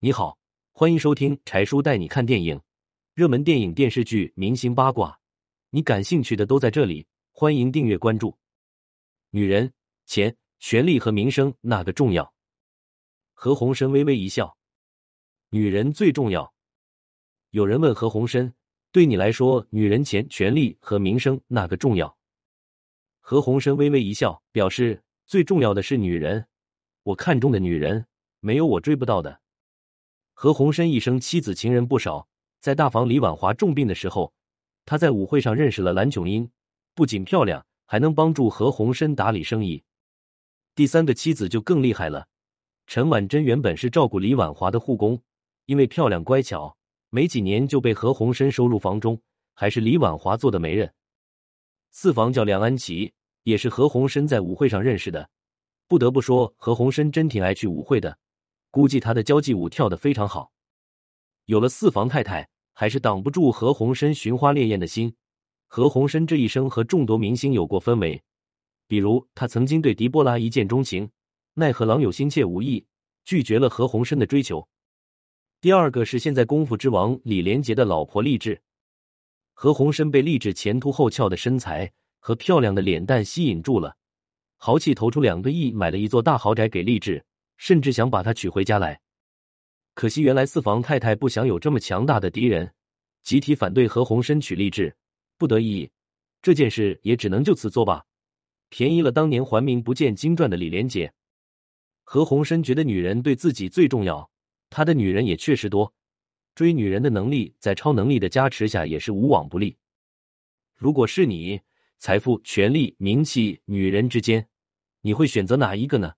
你好，欢迎收听柴叔带你看电影，热门电影、电视剧、明星八卦，你感兴趣的都在这里。欢迎订阅关注。女人、钱、权力和名声哪个重要？何鸿燊微微一笑。女人最重要。有人问何鸿燊：“对你来说，女人、钱、权力和名声哪个重要？”何鸿燊微微一笑，表示最重要的是女人。我看中的女人，没有我追不到的。何鸿燊一生妻子情人不少，在大房李婉华重病的时候，他在舞会上认识了蓝琼英，不仅漂亮，还能帮助何鸿燊打理生意。第三个妻子就更厉害了，陈婉珍原本是照顾李婉华的护工，因为漂亮乖巧，没几年就被何鸿燊收入房中，还是李婉华做的媒人。四房叫梁安琪。也是何鸿燊在舞会上认识的，不得不说何鸿燊真挺爱去舞会的，估计他的交际舞跳得非常好。有了四房太太，还是挡不住何鸿燊寻花烈焰的心。何鸿燊这一生和众多明星有过分围，比如他曾经对狄波拉一见钟情，奈何郎有心切无意，拒绝了何鸿燊的追求。第二个是现在功夫之王李连杰的老婆励志，何鸿燊被励志前凸后翘的身材。和漂亮的脸蛋吸引住了，豪气投出两个亿买了一座大豪宅给励志，甚至想把她娶回家来。可惜原来四房太太不想有这么强大的敌人，集体反对何鸿燊娶励志，不得已，这件事也只能就此作罢，便宜了当年还名不见经传的李连杰。何鸿燊觉得女人对自己最重要，他的女人也确实多，追女人的能力在超能力的加持下也是无往不利。如果是你。财富、权力、名气、女人之间，你会选择哪一个呢？